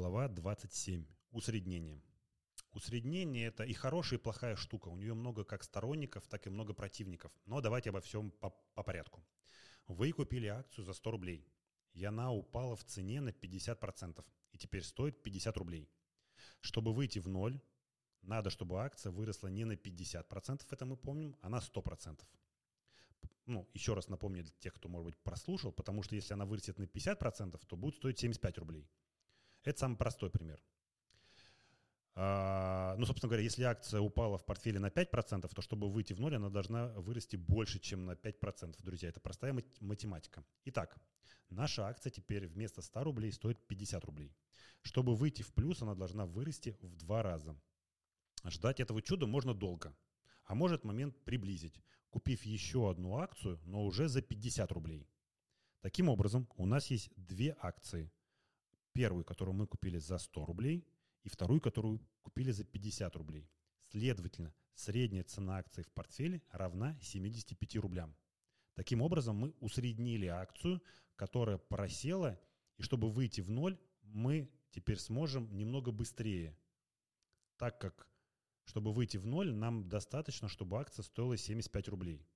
Глава 27. Усреднение. Усреднение – это и хорошая, и плохая штука. У нее много как сторонников, так и много противников. Но давайте обо всем по, по порядку. Вы купили акцию за 100 рублей. И она упала в цене на 50%. И теперь стоит 50 рублей. Чтобы выйти в ноль, надо, чтобы акция выросла не на 50%, это мы помним, а на 100%. Ну, еще раз напомню для тех, кто, может быть, прослушал, потому что если она вырастет на 50%, то будет стоить 75 рублей. Это самый простой пример. А, ну, собственно говоря, если акция упала в портфеле на 5%, то чтобы выйти в ноль, она должна вырасти больше, чем на 5%. Друзья, это простая математика. Итак, наша акция теперь вместо 100 рублей стоит 50 рублей. Чтобы выйти в плюс, она должна вырасти в два раза. Ждать этого чуда можно долго, а может момент приблизить, купив еще одну акцию, но уже за 50 рублей. Таким образом, у нас есть две акции – Первую, которую мы купили за 100 рублей, и вторую, которую купили за 50 рублей. Следовательно, средняя цена акции в портфеле равна 75 рублям. Таким образом, мы усреднили акцию, которая просела, и чтобы выйти в ноль, мы теперь сможем немного быстрее, так как, чтобы выйти в ноль, нам достаточно, чтобы акция стоила 75 рублей.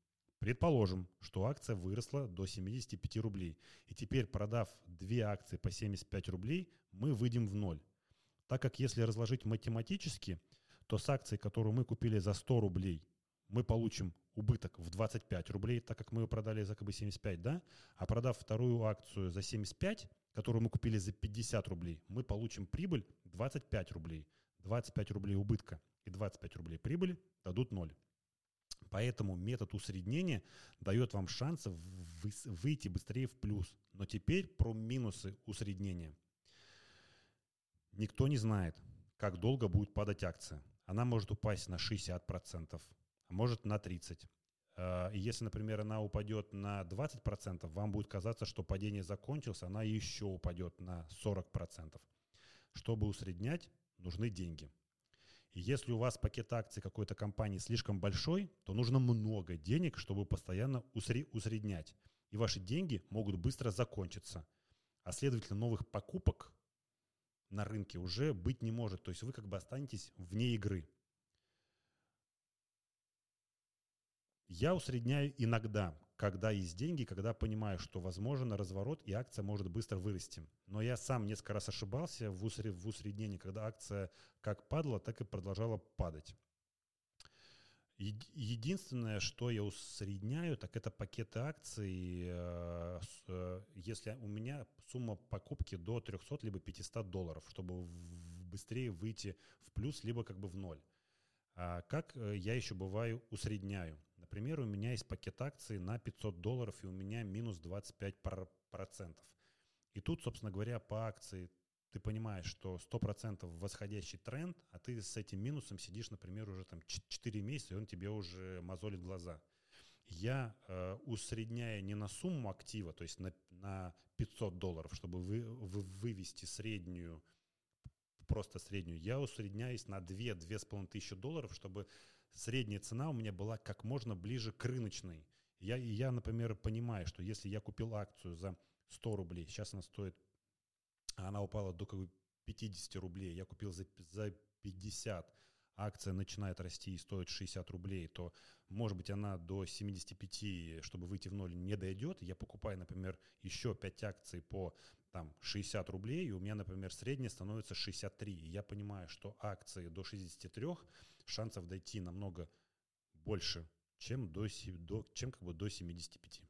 Предположим, что акция выросла до 75 рублей, и теперь, продав две акции по 75 рублей, мы выйдем в ноль. Так как если разложить математически, то с акцией, которую мы купили за 100 рублей, мы получим убыток в 25 рублей, так как мы ее продали за как бы 75, да? А продав вторую акцию за 75, которую мы купили за 50 рублей, мы получим прибыль 25 рублей. 25 рублей убытка и 25 рублей прибыли дадут 0. Поэтому метод усреднения дает вам шанс выйти быстрее в плюс. Но теперь про минусы усреднения. Никто не знает, как долго будет падать акция. Она может упасть на 60%, а может на 30%. А, если, например, она упадет на 20%, вам будет казаться, что падение закончилось, она еще упадет на 40%. Чтобы усреднять, нужны деньги – если у вас пакет акций какой-то компании слишком большой, то нужно много денег, чтобы постоянно усреднять. И ваши деньги могут быстро закончиться. А следовательно, новых покупок на рынке уже быть не может. То есть вы как бы останетесь вне игры. Я усредняю иногда, когда есть деньги, когда понимаю, что возможен разворот и акция может быстро вырасти. Но я сам несколько раз ошибался в, усред, в усреднении, когда акция как падала, так и продолжала падать. Единственное, что я усредняю, так это пакеты акций, э, э, если у меня сумма покупки до 300 либо 500 долларов, чтобы быстрее выйти в плюс, либо как бы в ноль. А как э, я еще бываю усредняю? Например, у меня есть пакет акций на 500 долларов, и у меня минус 25%. И тут, собственно говоря, по акции ты понимаешь, что 100% восходящий тренд, а ты с этим минусом сидишь, например, уже там 4 месяца, и он тебе уже мозолит глаза. Я, э, усредняя не на сумму актива, то есть на, на 500 долларов, чтобы вы, вы, вывести среднюю, просто среднюю, я усредняюсь на 2-2,5 тысячи долларов, чтобы средняя цена у меня была как можно ближе к рыночной. Я, я, например, понимаю, что если я купил акцию за 100 рублей, сейчас она стоит, она упала до как бы 50 рублей, я купил за, за 50, акция начинает расти и стоит 60 рублей, то, может быть, она до 75, чтобы выйти в ноль, не дойдет. Я покупаю, например, еще 5 акций по там 60 рублей, и у меня, например, средняя становится 63. И я понимаю, что акции до 63 шансов дойти намного больше, чем, до, до, чем как бы до 75.